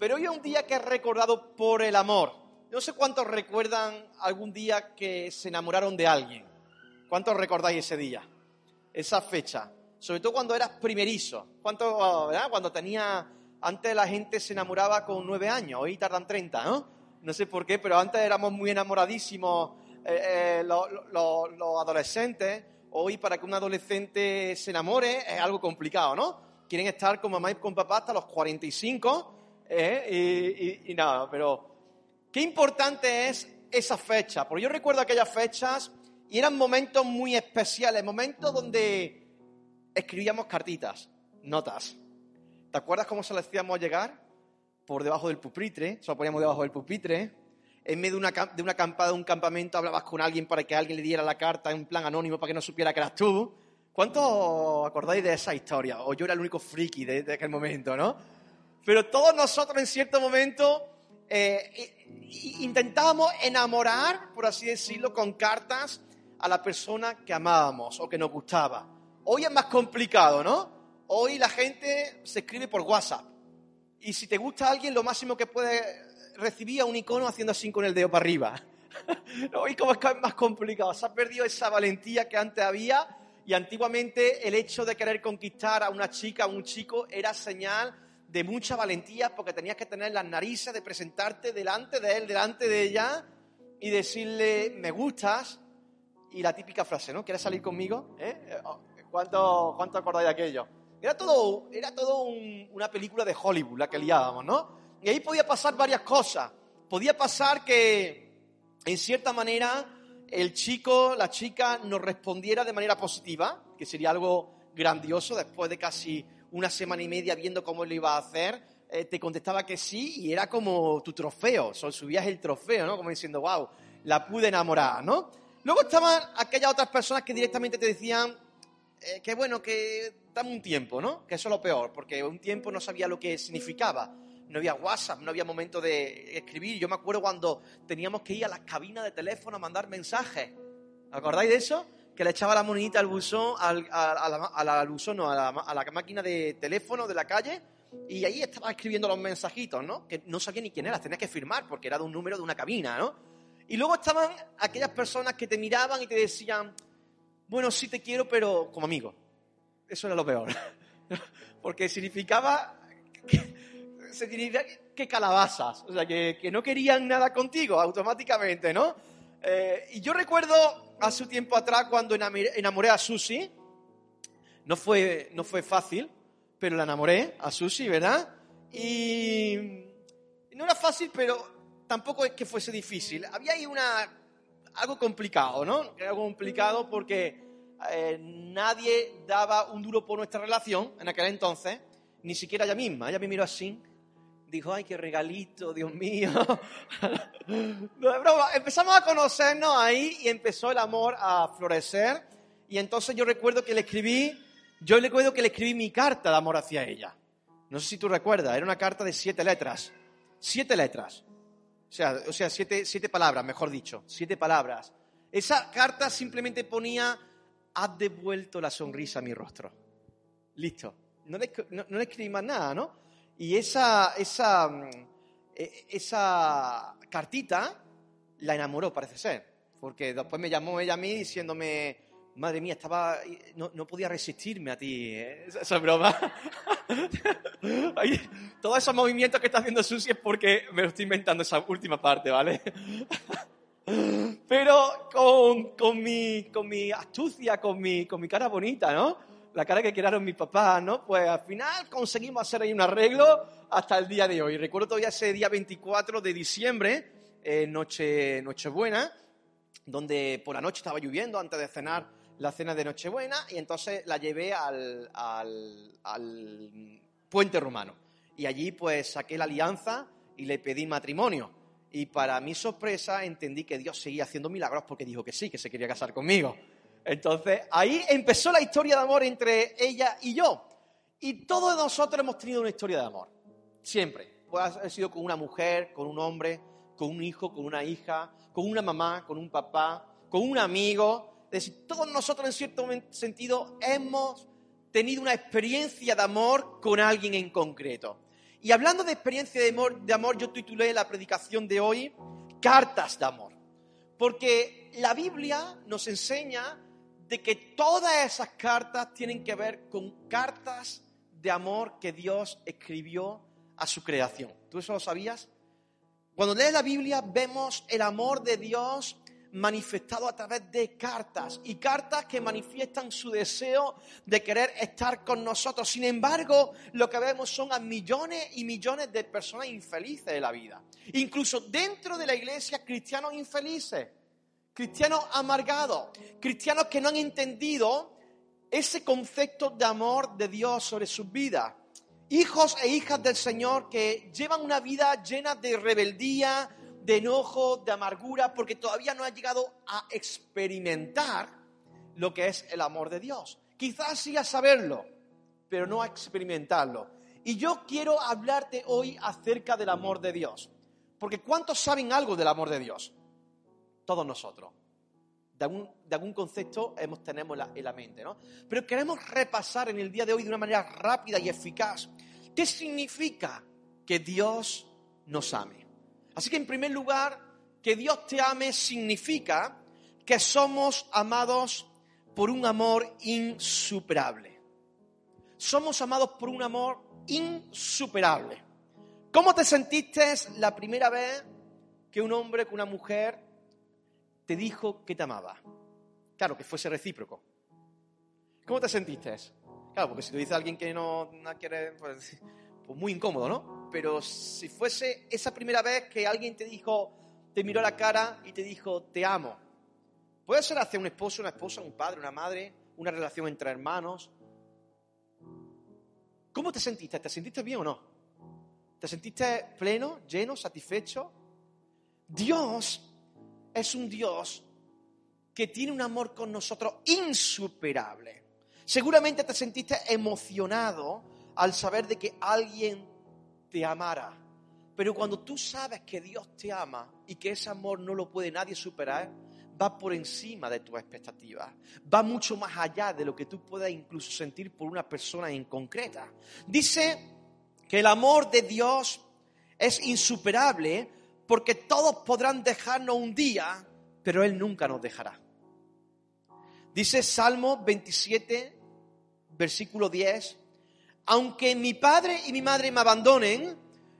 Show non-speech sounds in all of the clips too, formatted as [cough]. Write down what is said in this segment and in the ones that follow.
pero hoy es un día que es recordado por el amor. No sé cuántos recuerdan algún día que se enamoraron de alguien. ¿Cuántos recordáis ese día? Esa fecha. Sobre todo cuando eras primerizo. ¿Cuánto, verdad? Cuando tenía... Antes la gente se enamoraba con nueve años, hoy tardan treinta, ¿no? No sé por qué, pero antes éramos muy enamoradísimos eh, eh, los adolescentes. Hoy para que un adolescente se enamore es algo complicado, ¿no? Quieren estar con mamá y con papá hasta los 45 ¿eh? y, y nada, pero qué importante es esa fecha. Porque yo recuerdo aquellas fechas y eran momentos muy especiales, momentos donde escribíamos cartitas, notas. ¿Te acuerdas cómo se le hacíamos llegar? Por debajo del pupitre, se lo poníamos debajo del pupitre. En medio de una, de una acampada, de un campamento, hablabas con alguien para que alguien le diera la carta en plan anónimo para que no supiera que eras tú. ¿Cuánto acordáis de esa historia? O yo era el único friki de, de aquel momento, ¿no? Pero todos nosotros en cierto momento eh, intentábamos enamorar, por así decirlo, con cartas a la persona que amábamos o que nos gustaba. Hoy es más complicado, ¿no? Hoy la gente se escribe por WhatsApp. Y si te gusta alguien, lo máximo que puede recibir es un icono haciendo así con el dedo para arriba. [laughs] Hoy como es más complicado. Se ha perdido esa valentía que antes había y antiguamente el hecho de querer conquistar a una chica, a un chico, era señal de mucha valentía porque tenías que tener las narices de presentarte delante de él, delante de ella y decirle, me gustas. Y la típica frase, ¿no? ¿Quieres salir conmigo? ¿Eh? ¿Cuánto, ¿Cuánto acordáis de aquello? Era todo, era todo una película de Hollywood la que liábamos, ¿no? Y ahí podía pasar varias cosas. Podía pasar que, en cierta manera, el chico, la chica nos respondiera de manera positiva, que sería algo grandioso después de casi una semana y media viendo cómo lo iba a hacer, eh, te contestaba que sí y era como tu trofeo, so, subías el trofeo, ¿no? Como diciendo, wow, la pude enamorar, ¿no? Luego estaban aquellas otras personas que directamente te decían eh, que bueno, que dame un tiempo, ¿no? Que eso es lo peor, porque un tiempo no sabía lo que significaba. No había WhatsApp, no había momento de escribir. Yo me acuerdo cuando teníamos que ir a las cabinas de teléfono a mandar mensajes. ¿Acordáis de eso? Que le echaba la monedita al buzón, al, a, buzón, la, a la máquina de teléfono de la calle, y ahí estaba escribiendo los mensajitos, ¿no? Que no sabía ni quién era, tenía que firmar porque era de un número de una cabina, ¿no? Y luego estaban aquellas personas que te miraban y te decían, bueno, sí te quiero, pero como amigo. Eso era lo peor. [laughs] porque significaba que, significaba que calabazas, o sea, que, que no querían nada contigo automáticamente, ¿no? Eh, y yo recuerdo hace un tiempo atrás cuando enamoré a Susi. No fue, no fue fácil, pero la enamoré a Susi, ¿verdad? Y no era fácil, pero tampoco es que fuese difícil. Había ahí una, algo complicado, ¿no? Algo complicado porque eh, nadie daba un duro por nuestra relación en aquel entonces, ni siquiera ella misma. Ella me miró así dijo, ay, qué regalito, Dios mío. [laughs] Empezamos a conocernos ahí y empezó el amor a florecer. Y entonces yo recuerdo que le escribí, yo recuerdo que le escribí mi carta de amor hacia ella. No sé si tú recuerdas, era una carta de siete letras. Siete letras. O sea, o sea siete, siete palabras, mejor dicho. Siete palabras. Esa carta simplemente ponía, has devuelto la sonrisa a mi rostro. Listo. No le, no le escribí más nada, ¿no? Y esa, esa, mm, esa cartita la enamoró, parece ser. Porque después me llamó ella a mí diciéndome, madre mía, estaba, no, no podía resistirme a ti. ¿eh? Esa es broma. [laughs] Todos esos movimientos que está haciendo Susi es porque me lo estoy inventando esa última parte, ¿vale? [laughs] Pero con, con, mi, con mi astucia, con mi, con mi cara bonita, ¿no? La cara que crearon mis papás, ¿no? Pues al final conseguimos hacer ahí un arreglo hasta el día de hoy. Recuerdo todavía ese día 24 de diciembre, eh, noche, Nochebuena, donde por la noche estaba lloviendo antes de cenar la cena de Nochebuena y entonces la llevé al, al, al puente romano. Y allí pues saqué la alianza y le pedí matrimonio. Y para mi sorpresa entendí que Dios seguía haciendo milagros porque dijo que sí, que se quería casar conmigo. Entonces, ahí empezó la historia de amor entre ella y yo. Y todos nosotros hemos tenido una historia de amor. Siempre. Puede haber sido con una mujer, con un hombre, con un hijo, con una hija, con una mamá, con un papá, con un amigo. Es decir, todos nosotros en cierto sentido hemos tenido una experiencia de amor con alguien en concreto. Y hablando de experiencia de amor, de amor, yo titulé la predicación de hoy Cartas de Amor. Porque la Biblia nos enseña de que todas esas cartas tienen que ver con cartas de amor que Dios escribió a su creación. ¿Tú eso lo sabías? Cuando lees la Biblia vemos el amor de Dios manifestado a través de cartas y cartas que manifiestan su deseo de querer estar con nosotros. Sin embargo, lo que vemos son a millones y millones de personas infelices de la vida. Incluso dentro de la iglesia, cristianos infelices, cristianos amargados, cristianos que no han entendido ese concepto de amor de Dios sobre sus vidas. Hijos e hijas del Señor que llevan una vida llena de rebeldía, de enojo, de amargura, porque todavía no ha llegado a experimentar lo que es el amor de Dios. Quizás sí a saberlo, pero no a experimentarlo. Y yo quiero hablarte hoy acerca del amor de Dios. Porque ¿cuántos saben algo del amor de Dios? Todos nosotros. De algún, concepto hemos, tenemos en la mente, ¿no? Pero queremos repasar en el día de hoy de una manera rápida y eficaz. ¿Qué significa que Dios nos ame? Así que en primer lugar, que Dios te ame significa que somos amados por un amor insuperable. Somos amados por un amor insuperable. ¿Cómo te sentiste la primera vez que un hombre, que una mujer te dijo que te amaba? Claro, que fuese recíproco. ¿Cómo te sentiste? Claro, porque si te dice alguien que no, no quiere, pues, pues muy incómodo, ¿no? pero si fuese esa primera vez que alguien te dijo, te miró la cara y te dijo, te amo. Puede ser hacia un esposo, una esposa, un padre, una madre, una relación entre hermanos. ¿Cómo te sentiste? ¿Te sentiste bien o no? ¿Te sentiste pleno, lleno, satisfecho? Dios es un Dios que tiene un amor con nosotros insuperable. Seguramente te sentiste emocionado al saber de que alguien te amara. Pero cuando tú sabes que Dios te ama y que ese amor no lo puede nadie superar, va por encima de tus expectativas. Va mucho más allá de lo que tú puedas incluso sentir por una persona en concreta. Dice que el amor de Dios es insuperable porque todos podrán dejarnos un día, pero Él nunca nos dejará. Dice Salmo 27, versículo 10, aunque mi padre y mi madre me abandonen,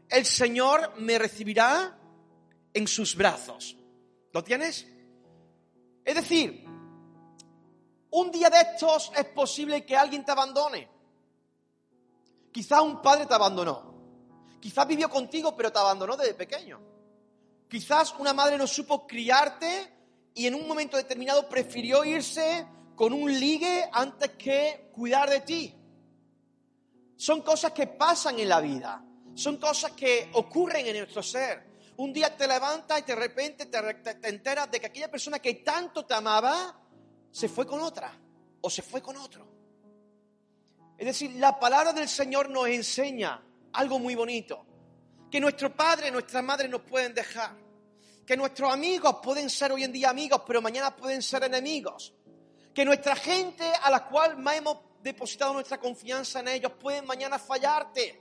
el Señor me recibirá en sus brazos. ¿Lo tienes? Es decir, un día de estos es posible que alguien te abandone. Quizás un padre te abandonó. Quizás vivió contigo, pero te abandonó desde pequeño. Quizás una madre no supo criarte y en un momento determinado prefirió irse con un ligue antes que cuidar de ti. Son cosas que pasan en la vida. Son cosas que ocurren en nuestro ser. Un día te levantas y de repente te, enteras de que aquella persona que tanto te amaba se fue con otra o se fue con otro. Es decir, la palabra del Señor nos enseña algo muy bonito. Que nuestro padre, nuestra madre nos pueden dejar. Que nuestros amigos pueden ser hoy en día amigos, pero mañana pueden ser enemigos. Que nuestra gente a la cual más hemos depositado nuestra confianza en ellos pueden mañana fallarte.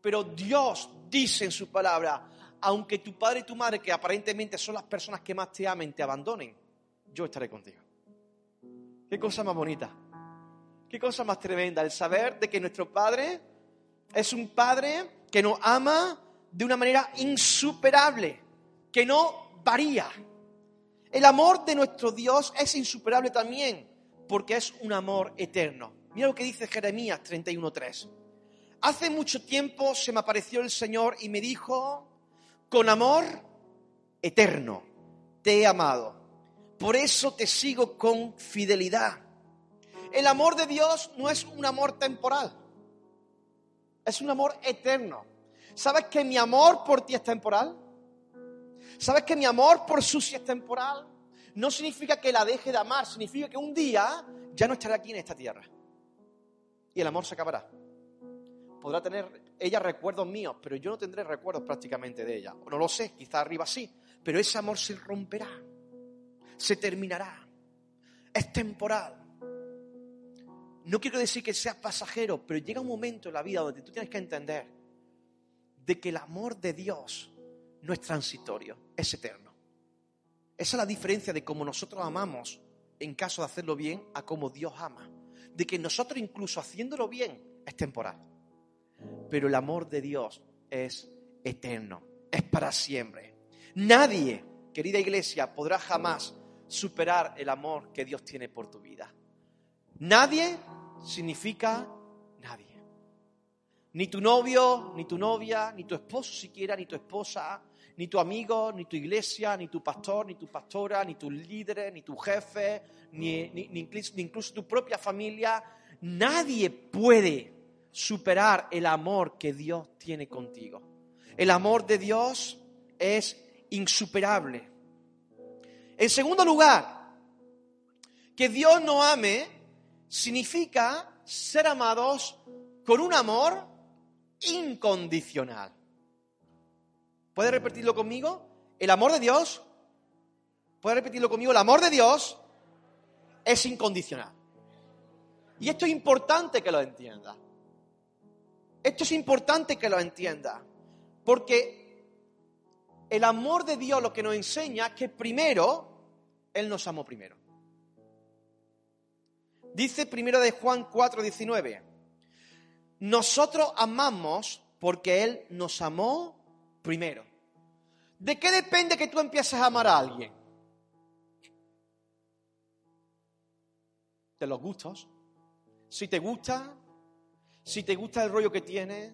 Pero Dios dice en su palabra, aunque tu padre y tu madre, que aparentemente son las personas que más te amen, te abandonen, yo estaré contigo. Qué cosa más bonita. Qué cosa más tremenda el saber de que nuestro Padre es un Padre que nos ama de una manera insuperable, que no varía. El amor de nuestro Dios es insuperable también, porque es un amor eterno. Mira lo que dice Jeremías 31.3. Hace mucho tiempo se me apareció el Señor y me dijo, con amor eterno te he amado. Por eso te sigo con fidelidad. El amor de Dios no es un amor temporal, es un amor eterno. ¿Sabes que mi amor por ti es temporal? ¿Sabes que mi amor por Susi es temporal? No significa que la deje de amar, significa que un día ya no estará aquí en esta tierra y el amor se acabará. Podrá tener ella recuerdos míos, pero yo no tendré recuerdos prácticamente de ella. No lo sé, quizá arriba sí, pero ese amor se romperá, se terminará, es temporal. No quiero decir que seas pasajero, pero llega un momento en la vida donde tú tienes que entender de que el amor de Dios no es transitorio, es eterno. Esa es la diferencia de cómo nosotros amamos en caso de hacerlo bien a cómo Dios ama. De que nosotros incluso haciéndolo bien es temporal. Pero el amor de Dios es eterno, es para siempre. Nadie, querida iglesia, podrá jamás superar el amor que Dios tiene por tu vida. Nadie significa. Ni tu novio, ni tu novia, ni tu esposo siquiera, ni tu esposa, ni tu amigo, ni tu iglesia, ni tu pastor, ni tu pastora, ni tus líderes, ni tu jefe, ni, ni incluso tu propia familia. Nadie puede superar el amor que Dios tiene contigo. El amor de Dios es insuperable. En segundo lugar, que Dios no ame significa ser amados con un amor incondicional. ¿Puede repetirlo conmigo? El amor de Dios, ¿puede repetirlo conmigo? El amor de Dios es incondicional. Y esto es importante que lo entienda. Esto es importante que lo entienda. Porque el amor de Dios lo que nos enseña es que primero, Él nos amó primero. Dice primero de Juan 4, 19. Nosotros amamos porque Él nos amó primero. ¿De qué depende que tú empieces a amar a alguien? De los gustos. Si te gusta, si te gusta el rollo que tiene,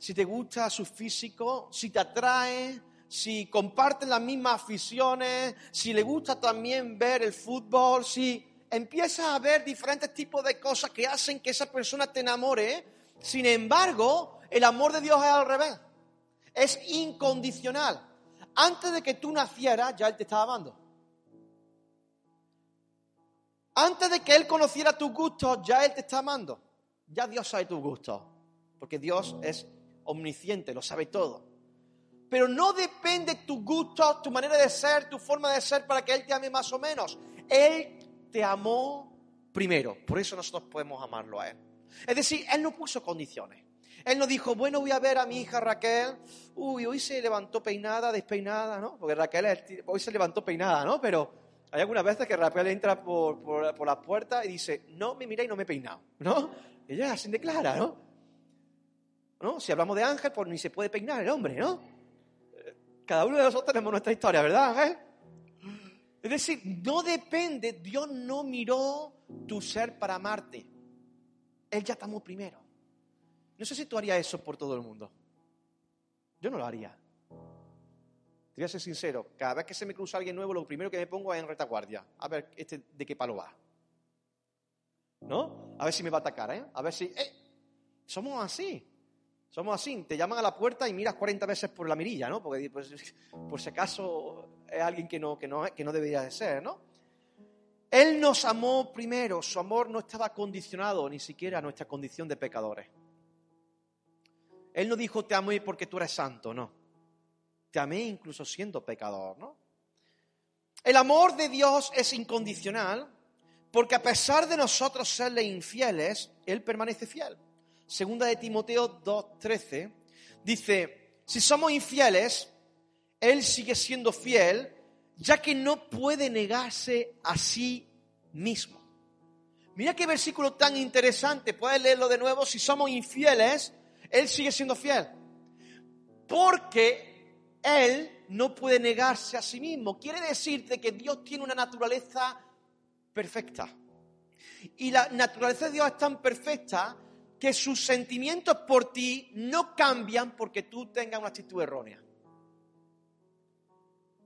si te gusta su físico, si te atrae, si comparten las mismas aficiones, si le gusta también ver el fútbol, si empiezas a ver diferentes tipos de cosas que hacen que esa persona te enamore. Sin embargo, el amor de Dios es al revés. Es incondicional. Antes de que tú nacieras, ya Él te estaba amando. Antes de que Él conociera tus gustos, ya Él te está amando. Ya Dios sabe tus gustos, porque Dios es omnisciente, lo sabe todo. Pero no depende tu gusto, tu manera de ser, tu forma de ser para que Él te ame más o menos. Él te amó primero, por eso nosotros podemos amarlo a Él. Es decir, Él no puso condiciones. Él no dijo, bueno, voy a ver a mi hija Raquel. Uy, hoy se levantó peinada, despeinada, ¿no? Porque Raquel hoy se levantó peinada, ¿no? Pero hay algunas veces que Raquel entra por, por, por la puerta y dice, no me mira y no me he peinado, ¿no? Ella así declara, ¿no? ¿no? Si hablamos de Ángel, pues ni se puede peinar el hombre, ¿no? Cada uno de nosotros tenemos nuestra historia, ¿verdad, Ángel? Es decir, no depende, Dios no miró tu ser para amarte. Él ya te amó primero. No sé si tú harías eso por todo el mundo. Yo no lo haría. Te voy a ser sincero, cada vez que se me cruza alguien nuevo, lo primero que me pongo es en retaguardia. A ver, este de qué palo va. ¿no? A ver si me va a atacar, ¿eh? A ver si... ¡Eh! Somos así. Somos así. Te llaman a la puerta y miras 40 veces por la mirilla, ¿no? Porque pues, por si acaso es alguien que no, que, no, que no debería de ser, ¿no? Él nos amó primero. Su amor no estaba condicionado ni siquiera a nuestra condición de pecadores. Él no dijo, te amé porque tú eres santo, no. Te amé incluso siendo pecador, ¿no? El amor de Dios es incondicional porque a pesar de nosotros serle infieles, Él permanece fiel. Segunda de Timoteo 2.13 dice, si somos infieles, Él sigue siendo fiel, ya que no puede negarse a sí mismo. Mira qué versículo tan interesante, puedes leerlo de nuevo, si somos infieles, Él sigue siendo fiel. Porque Él no puede negarse a sí mismo. Quiere decirte que Dios tiene una naturaleza perfecta. Y la naturaleza de Dios es tan perfecta que sus sentimientos por ti no cambian porque tú tengas una actitud errónea.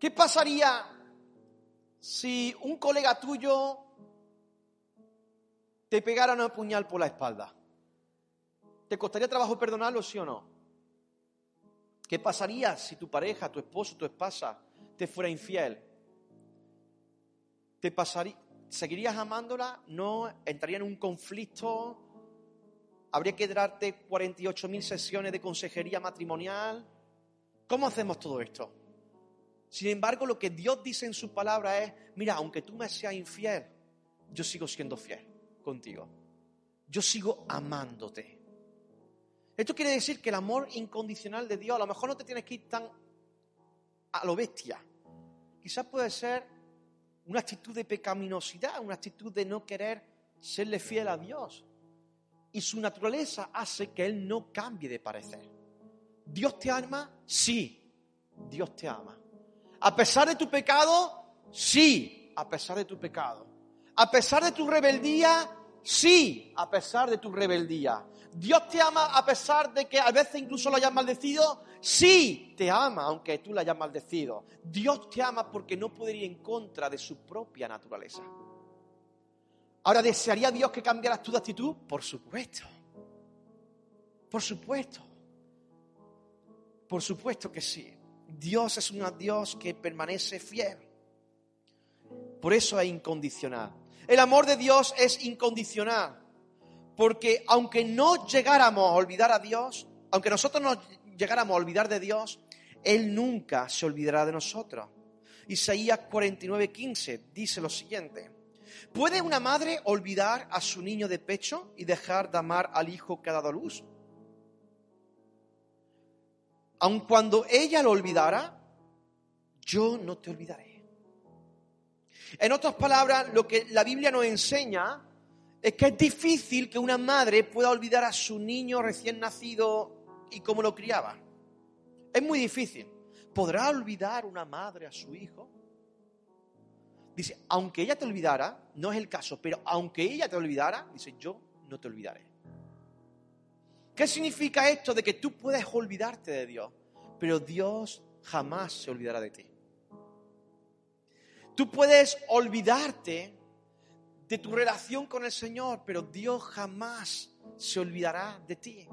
¿Qué pasaría si un colega tuyo te pegara una puñal por la espalda? ¿Te costaría trabajo perdonarlo, sí o no? ¿Qué pasaría si tu pareja, tu esposo, tu esposa te fuera infiel? ¿Te pasaría, ¿Seguirías amándola? ¿No? ¿Entraría en un conflicto? ¿Habría que darte 48.000 sesiones de consejería matrimonial? ¿Cómo hacemos todo esto? Sin embargo, lo que Dios dice en su palabra es, mira, aunque tú me seas infiel, yo sigo siendo fiel contigo. Yo sigo amándote. Esto quiere decir que el amor incondicional de Dios, a lo mejor no te tienes que ir tan a lo bestia. Quizás puede ser una actitud de pecaminosidad, una actitud de no querer serle fiel a Dios. Y su naturaleza hace que Él no cambie de parecer. ¿Dios te ama? Sí, Dios te ama. A pesar de tu pecado, sí, a pesar de tu pecado. A pesar de tu rebeldía, sí, a pesar de tu rebeldía. Dios te ama a pesar de que a veces incluso lo hayas maldecido, sí, te ama aunque tú lo hayas maldecido. Dios te ama porque no puede ir en contra de su propia naturaleza. Ahora, ¿desearía Dios que cambiaras tu actitud? Por supuesto. Por supuesto. Por supuesto que sí. Dios es un Dios que permanece fiel. Por eso es incondicional. El amor de Dios es incondicional. Porque aunque no llegáramos a olvidar a Dios, aunque nosotros no llegáramos a olvidar de Dios, Él nunca se olvidará de nosotros. Isaías 49:15 dice lo siguiente. ¿Puede una madre olvidar a su niño de pecho y dejar de amar al hijo que ha dado luz? Aun cuando ella lo olvidara, yo no te olvidaré. En otras palabras, lo que la Biblia nos enseña es que es difícil que una madre pueda olvidar a su niño recién nacido y cómo lo criaba. Es muy difícil. ¿Podrá olvidar una madre a su hijo? Dice, aunque ella te olvidara, no es el caso, pero aunque ella te olvidara, dice, yo no te olvidaré. ¿Qué significa esto de que tú puedes olvidarte de Dios, pero Dios jamás se olvidará de ti? Tú puedes olvidarte de tu relación con el Señor, pero Dios jamás se olvidará de ti.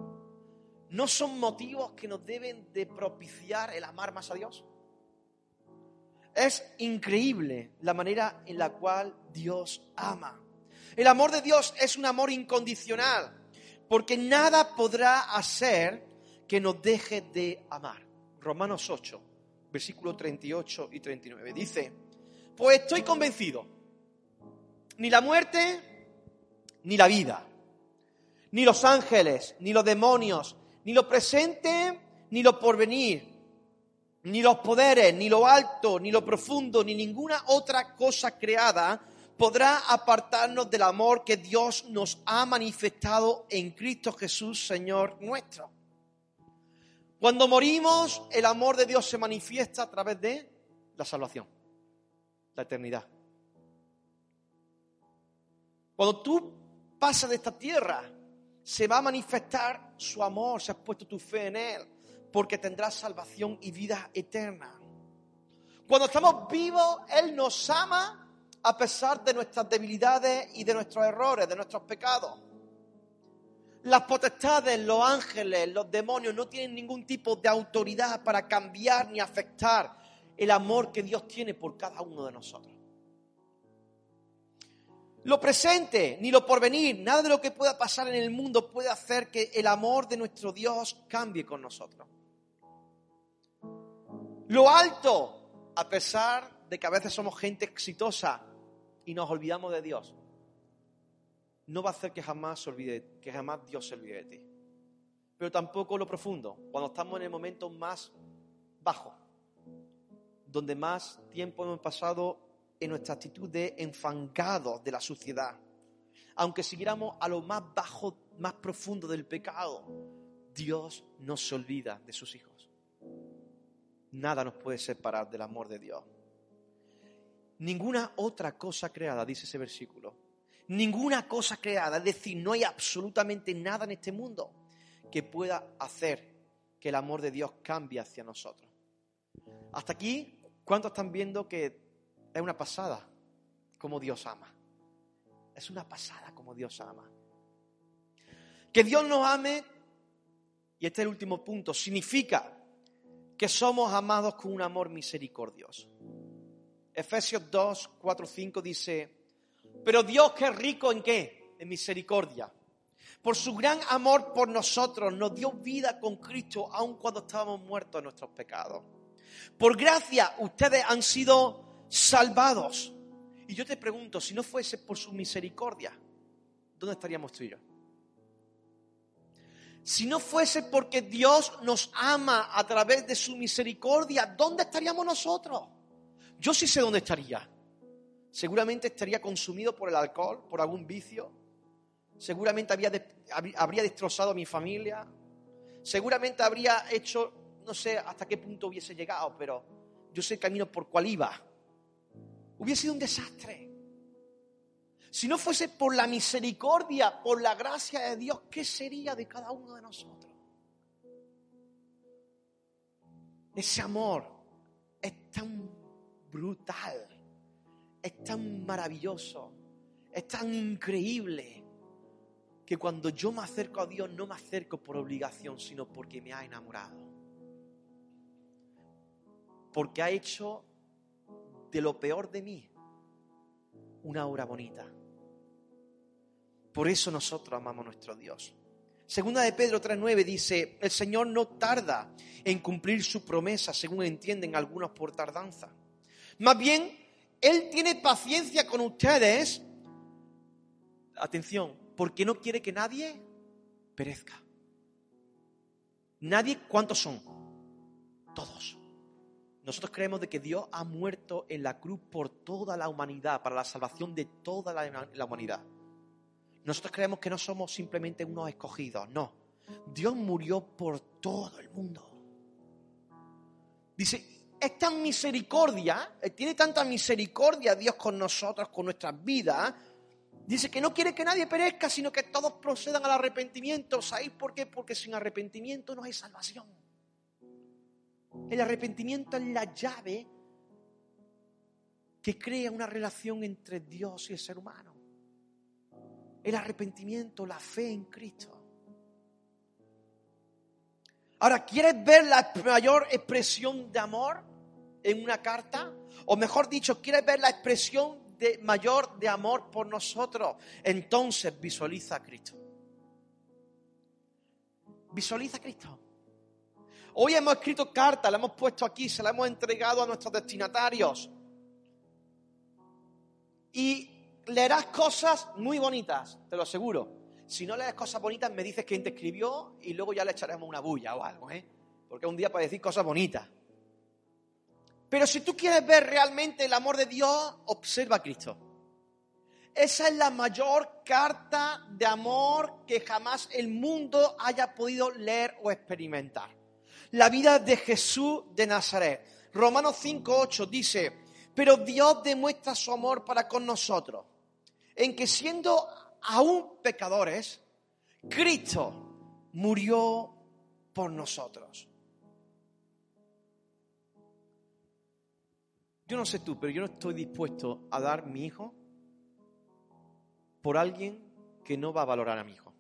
¿No son motivos que nos deben de propiciar el amar más a Dios? Es increíble la manera en la cual Dios ama. El amor de Dios es un amor incondicional, porque nada podrá hacer que nos deje de amar. Romanos 8, versículo 38 y 39. Dice, pues estoy convencido, ni la muerte, ni la vida, ni los ángeles, ni los demonios, ni lo presente, ni lo porvenir ni los poderes, ni lo alto, ni lo profundo, ni ninguna otra cosa creada podrá apartarnos del amor que Dios nos ha manifestado en Cristo Jesús, Señor nuestro. Cuando morimos, el amor de Dios se manifiesta a través de la salvación, la eternidad. Cuando tú pasas de esta tierra, se va a manifestar su amor, se has puesto tu fe en Él porque tendrás salvación y vida eterna. Cuando estamos vivos, Él nos ama a pesar de nuestras debilidades y de nuestros errores, de nuestros pecados. Las potestades, los ángeles, los demonios no tienen ningún tipo de autoridad para cambiar ni afectar el amor que Dios tiene por cada uno de nosotros. Lo presente ni lo porvenir, nada de lo que pueda pasar en el mundo puede hacer que el amor de nuestro Dios cambie con nosotros. Lo alto, a pesar de que a veces somos gente exitosa y nos olvidamos de Dios, no va a hacer que jamás, se olvide, que jamás Dios se olvide de ti. Pero tampoco lo profundo, cuando estamos en el momento más bajo, donde más tiempo hemos pasado en nuestra actitud de enfangados de la suciedad. Aunque siguiéramos a lo más bajo, más profundo del pecado, Dios no se olvida de sus hijos. Nada nos puede separar del amor de Dios. Ninguna otra cosa creada, dice ese versículo. Ninguna cosa creada, es decir, no hay absolutamente nada en este mundo que pueda hacer que el amor de Dios cambie hacia nosotros. Hasta aquí, ¿cuántos están viendo que es una pasada como Dios ama? Es una pasada como Dios ama. Que Dios nos ame, y este es el último punto, significa que somos amados con un amor misericordioso. Efesios 2, 4, 5 dice, pero Dios que es rico en qué? En misericordia. Por su gran amor por nosotros nos dio vida con Cristo aun cuando estábamos muertos en nuestros pecados. Por gracia ustedes han sido salvados. Y yo te pregunto, si no fuese por su misericordia, ¿dónde estaríamos tú y yo? si no fuese porque Dios nos ama a través de su misericordia, ¿dónde estaríamos nosotros? Yo sí sé dónde estaría. Seguramente estaría consumido por el alcohol, por algún vicio. Seguramente había habría destrozado a mi familia. Seguramente habría hecho, no sé hasta qué punto hubiese llegado, pero yo sé el camino por cual iba. Hubiese sido un desastre. Si no fuese por la misericordia, por la gracia de Dios, ¿qué sería de cada uno de nosotros? Ese amor es tan brutal, es tan maravilloso, es tan increíble, que cuando yo me acerco a Dios no me acerco por obligación, sino porque me ha enamorado. Porque ha hecho de lo peor de mí una obra bonita. Por eso nosotros amamos a nuestro Dios. Segunda de Pedro 3.9 dice, el Señor no tarda en cumplir su promesa, según entienden algunos por tardanza. Más bien, Él tiene paciencia con ustedes, atención, porque no quiere que nadie perezca. Nadie, ¿cuántos son? Todos. Nosotros creemos de que Dios ha muerto en la cruz por toda la humanidad, para la salvación de toda la humanidad. Nosotros creemos que no somos simplemente unos escogidos, no. Dios murió por todo el mundo. Dice, es tan misericordia, eh, tiene tanta misericordia Dios con nosotros, con nuestras vidas. Dice que no quiere que nadie perezca, sino que todos procedan al arrepentimiento. ¿Sabéis por qué? Porque sin arrepentimiento no hay salvación. El arrepentimiento es la llave que crea una relación entre Dios y el ser humano el arrepentimiento, la fe en Cristo. Ahora, ¿quieres ver la mayor expresión de amor en una carta? O mejor dicho, ¿quieres ver la expresión de mayor de amor por nosotros? Entonces visualiza a Cristo. Visualiza a Cristo. Hoy hemos escrito cartas, la hemos puesto aquí, se la hemos entregado a nuestros destinatarios. Y leerás cosas muy bonitas, te lo aseguro. Si no lees cosas bonitas, me dices quién te escribió y luego ya le echaremos una bulla o algo, ¿eh? Porque un día para decir cosas bonitas. Pero si tú quieres ver realmente el amor de Dios, observa a Cristo. Esa es la mayor carta de amor que jamás el mundo haya podido leer o experimentar. La vida de Jesús de Nazaret. Romanos 5.8 dice, pero Dios demuestra su amor para con nosotros en que siendo aún pecadores, Cristo murió por nosotros. Yo no sé tú, pero yo no estoy dispuesto a dar mi hijo por alguien que no va a valorar a mi hijo.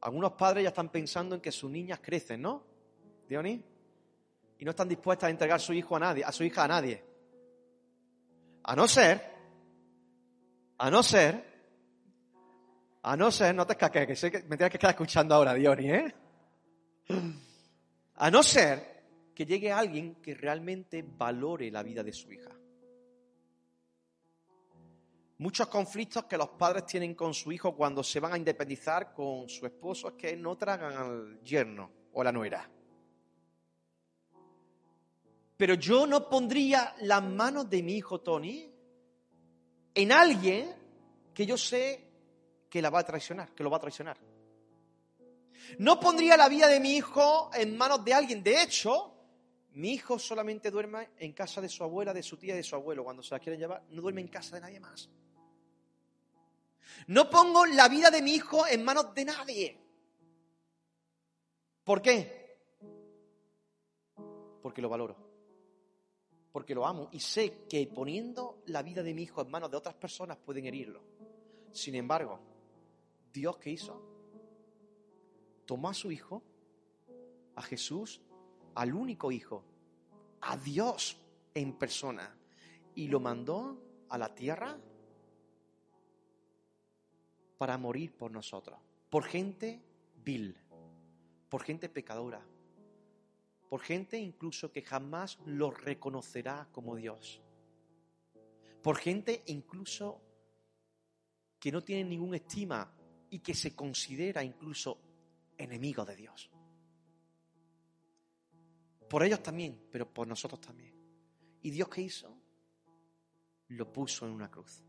Algunos padres ya están pensando en que sus niñas crecen, ¿no? Dionis? Y no están dispuestas a entregar su hijo a nadie, a su hija a nadie. A no ser, a no ser, a no ser, no te escaques, que sé que me tienes que quedar escuchando ahora, Diony, ¿eh? A no ser que llegue alguien que realmente valore la vida de su hija. Muchos conflictos que los padres tienen con su hijo cuando se van a independizar con su esposo es que no tragan al yerno o la nuera. Pero yo no pondría las manos de mi hijo Tony en alguien que yo sé que la va a traicionar, que lo va a traicionar. No pondría la vida de mi hijo en manos de alguien. De hecho, mi hijo solamente duerme en casa de su abuela, de su tía y de su abuelo. Cuando se la quieren llevar, no duerme en casa de nadie más. No pongo la vida de mi hijo en manos de nadie. ¿Por qué? Porque lo valoro porque lo amo y sé que poniendo la vida de mi hijo en manos de otras personas pueden herirlo. Sin embargo, Dios qué hizo? Tomó a su hijo, a Jesús, al único hijo, a Dios en persona, y lo mandó a la tierra para morir por nosotros, por gente vil, por gente pecadora, por gente incluso que jamás lo reconocerá como Dios, por gente incluso que no tiene ninguna estima y que se considera incluso enemigo de Dios. Por ellos también, pero por nosotros también. ¿Y Dios qué hizo? Lo puso en una cruz.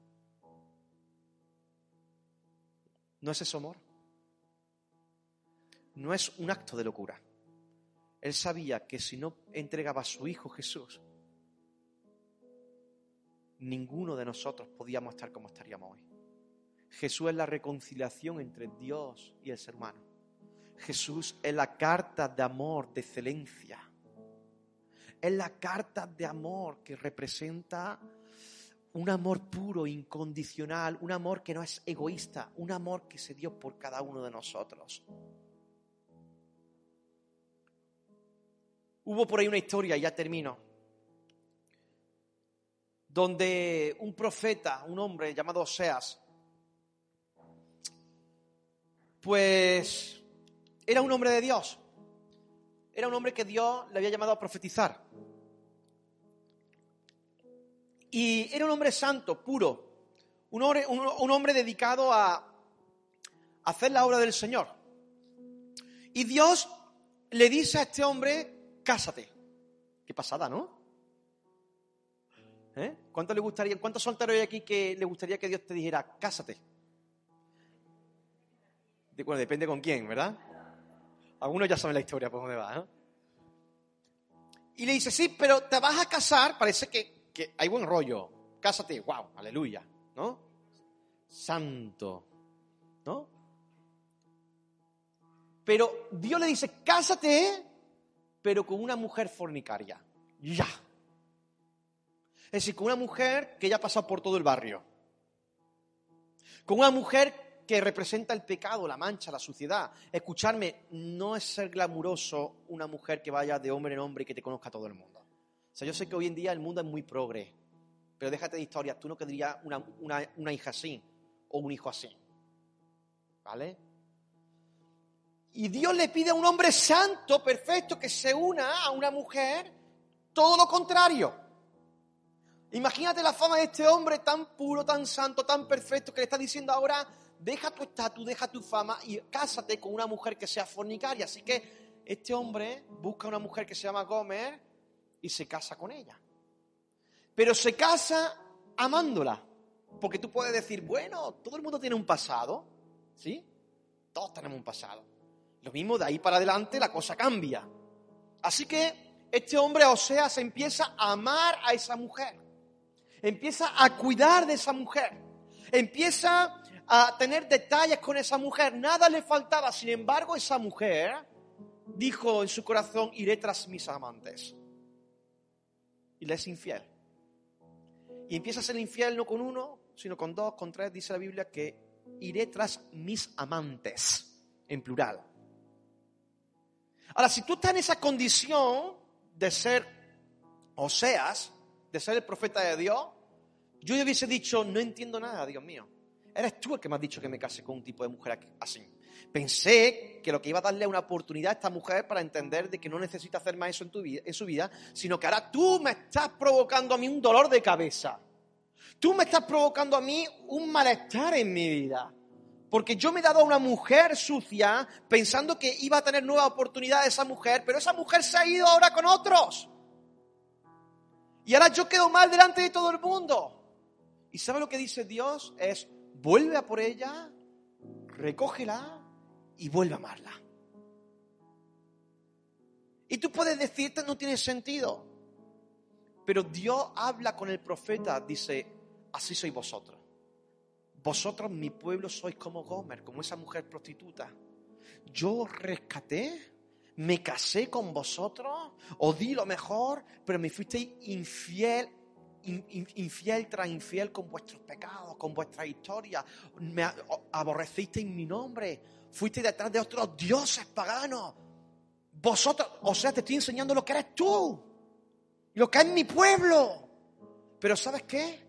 ¿No es eso amor? No es un acto de locura. Él sabía que si no entregaba a su Hijo Jesús, ninguno de nosotros podíamos estar como estaríamos hoy. Jesús es la reconciliación entre Dios y el ser humano. Jesús es la carta de amor, de excelencia. Es la carta de amor que representa un amor puro, incondicional, un amor que no es egoísta, un amor que se dio por cada uno de nosotros. Hubo por ahí una historia, ya termino, donde un profeta, un hombre llamado Oseas, pues era un hombre de Dios. Era un hombre que Dios le había llamado a profetizar. Y era un hombre santo, puro, un hombre, un, hombre dedicado a hacer la obra del Señor. Y Dios le dice a este hombre, cásate. Qué pasada, ¿no? ¿Eh? ¿Cuánto le gustaría, cuántos solteros hay aquí que le gustaría que Dios te dijera, cásate? bueno, depende con quién, ¿verdad? Algunos ya saben la historia por dónde va, ¿no? Y le dice, sí, pero te vas a casar, parece que, que hay buen rollo. Cásate, wow, aleluya, ¿no? Santo, ¿no? Pero Dios le dice, cásate, pero con una mujer fornicaria. Ya. Es decir, con una mujer que ya ha pasado por todo el barrio. Con una mujer que representa el pecado, la mancha, la suciedad. Escucharme, no es ser glamuroso una mujer que vaya de hombre en hombre y que te conozca todo el mundo. O sea, yo sé que hoy en día el mundo es muy progre, pero déjate de historias, tú no querrías una, una hija así o un hijo así. ¿Vale? Y Dios le pide a un hombre santo, perfecto, que se una a una mujer, todo lo contrario. Imagínate la fama de este hombre tan puro, tan santo, tan perfecto, que le está diciendo ahora, deja tu estatus, deja tu fama y cásate con una mujer que sea fornicaria. Así que este hombre busca una mujer que se llama Gomer y se casa con ella. Pero se casa amándola. Porque tú puedes decir, bueno, todo el mundo tiene un pasado, ¿sí? Todos tenemos un pasado. Lo mismo de ahí para adelante la cosa cambia. Así que este hombre, o sea, se empieza a amar a esa mujer. Empieza a cuidar de esa mujer. Empieza a tener detalles con esa mujer, nada le faltaba. Sin embargo, esa mujer dijo en su corazón, iré tras mis amantes. Y le es infiel. Y empieza a ser infiel no con uno, sino con dos, con tres, dice la Biblia que iré tras mis amantes, en plural. Ahora, si tú estás en esa condición de ser Oseas, de ser el profeta de Dios, yo hubiese dicho, no entiendo nada, Dios mío. Eres tú el que me has dicho que me case con un tipo de mujer así. Pensé que lo que iba a darle una oportunidad a esta mujer para entender de que no necesita hacer más eso en, tu vida, en su vida, sino que ahora tú me estás provocando a mí un dolor de cabeza. Tú me estás provocando a mí un malestar en mi vida. Porque yo me he dado a una mujer sucia pensando que iba a tener nueva oportunidad esa mujer, pero esa mujer se ha ido ahora con otros. Y ahora yo quedo mal delante de todo el mundo. ¿Y sabe lo que dice Dios? Es, vuelve a por ella, recógela y vuelve a amarla. Y tú puedes decirte, no tiene sentido. Pero Dios habla con el profeta, dice, así sois vosotros. Vosotros, mi pueblo, sois como Gomer, como esa mujer prostituta. Yo rescaté, me casé con vosotros, os di lo mejor, pero me fuisteis infiel infiel tras infiel con vuestros pecados, con vuestra historia. Me aborrecisteis mi nombre. Fuiste detrás de otros dioses paganos. Vosotros, o sea, te estoy enseñando lo que eres tú. Lo que es mi pueblo. Pero ¿sabes qué?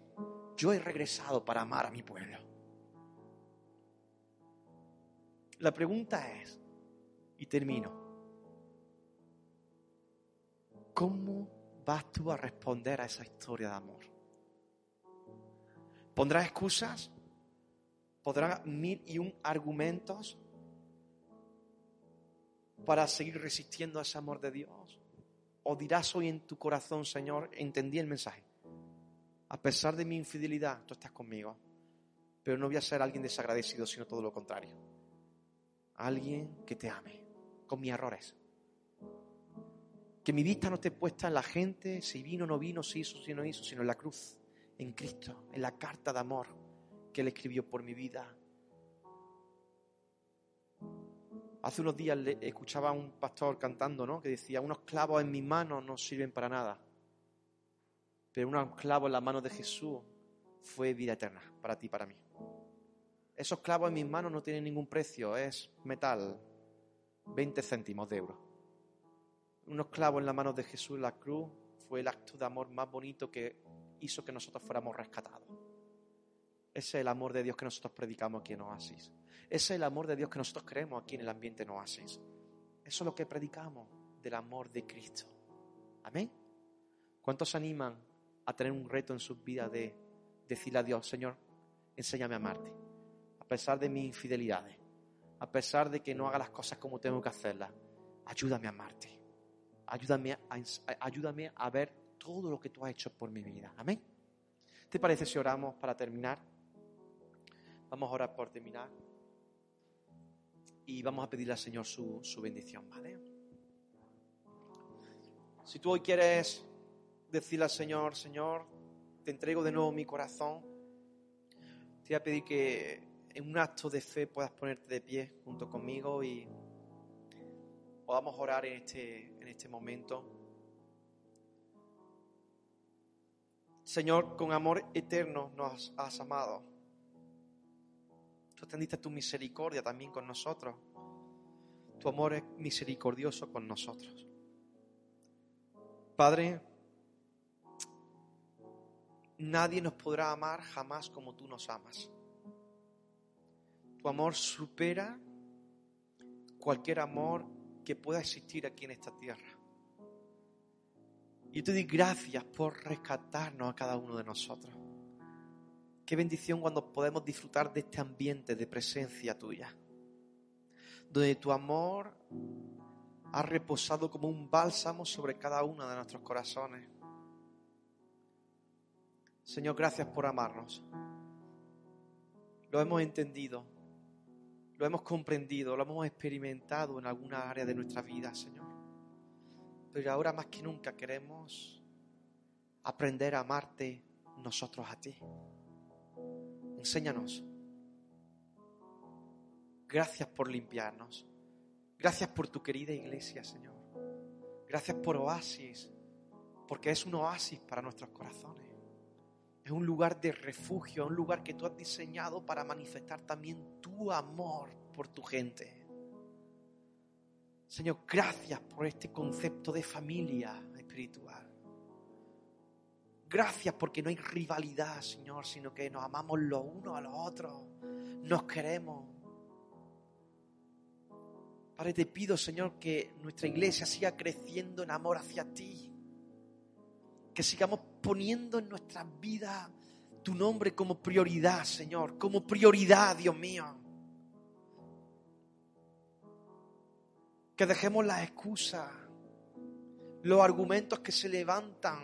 Yo he regresado para amar a mi pueblo. La pregunta es, y termino, ¿cómo vas tú a responder a esa historia de amor? ¿Pondrás excusas? podrá mil y un argumentos para seguir resistiendo a ese amor de Dios. O dirás hoy en tu corazón, Señor, entendí el mensaje. A pesar de mi infidelidad, tú estás conmigo. Pero no voy a ser alguien desagradecido, sino todo lo contrario. Alguien que te ame, con mis errores. Que mi vista no esté puesta en la gente, si vino o no vino, si hizo o si no hizo, sino en la cruz, en Cristo, en la carta de amor que Él escribió por mi vida. Hace unos días le escuchaba a un pastor cantando, ¿no? Que decía, unos clavos en mis manos no sirven para nada, pero unos clavos en las manos de Jesús fue vida eterna para ti y para mí. Esos clavos en mis manos no tienen ningún precio, es metal, 20 céntimos de euro. Unos clavos en las manos de Jesús en la cruz fue el acto de amor más bonito que hizo que nosotros fuéramos rescatados. Ese es el amor de Dios que nosotros predicamos aquí en Oasis. Ese es el amor de Dios que nosotros creemos aquí en el ambiente en Oasis. Eso es lo que predicamos del amor de Cristo. Amén. ¿Cuántos animan a tener un reto en sus vidas de decirle a Dios, Señor, enséñame a amarte? A pesar de mis infidelidades, a pesar de que no haga las cosas como tengo que hacerlas, ayúdame a amarte. Ayúdame a, ayúdame a ver todo lo que tú has hecho por mi vida. Amén. ¿Te parece si oramos para terminar? Vamos a orar por terminar. Y vamos a pedirle al Señor su, su bendición, ¿vale? Si tú hoy quieres decirle al Señor, Señor, te entrego de nuevo mi corazón, te voy a pedir que en un acto de fe puedas ponerte de pie junto conmigo y podamos orar en este, en este momento. Señor, con amor eterno nos has amado. Tú extendiste tu misericordia también con nosotros. Tu amor es misericordioso con nosotros. Padre, nadie nos podrá amar jamás como tú nos amas. Tu amor supera cualquier amor que pueda existir aquí en esta tierra. Y te doy gracias por rescatarnos a cada uno de nosotros. Qué bendición cuando podemos disfrutar de este ambiente de presencia tuya, donde tu amor ha reposado como un bálsamo sobre cada uno de nuestros corazones. Señor, gracias por amarnos. Lo hemos entendido, lo hemos comprendido, lo hemos experimentado en alguna área de nuestra vida, Señor. Pero ahora más que nunca queremos aprender a amarte nosotros a ti. Enséñanos. Gracias por limpiarnos. Gracias por tu querida iglesia, Señor. Gracias por Oasis, porque es un oasis para nuestros corazones. Es un lugar de refugio, un lugar que tú has diseñado para manifestar también tu amor por tu gente. Señor, gracias por este concepto de familia espiritual. Gracias porque no hay rivalidad, Señor, sino que nos amamos los unos a los otros, nos queremos. Padre, te pido, Señor, que nuestra iglesia siga creciendo en amor hacia ti que sigamos poniendo en nuestras vidas tu nombre como prioridad, Señor, como prioridad, Dios mío. Que dejemos las excusas, los argumentos que se levantan,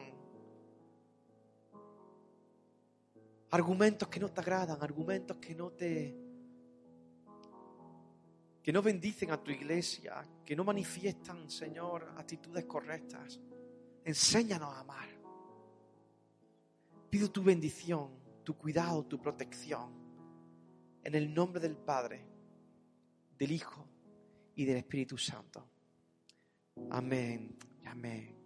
argumentos que no te agradan, argumentos que no te que no bendicen a tu iglesia, que no manifiestan, Señor, actitudes correctas. Enséñanos a amar. Pido tu bendición, tu cuidado, tu protección. En el nombre del Padre, del Hijo y del Espíritu Santo. Amén. Amén.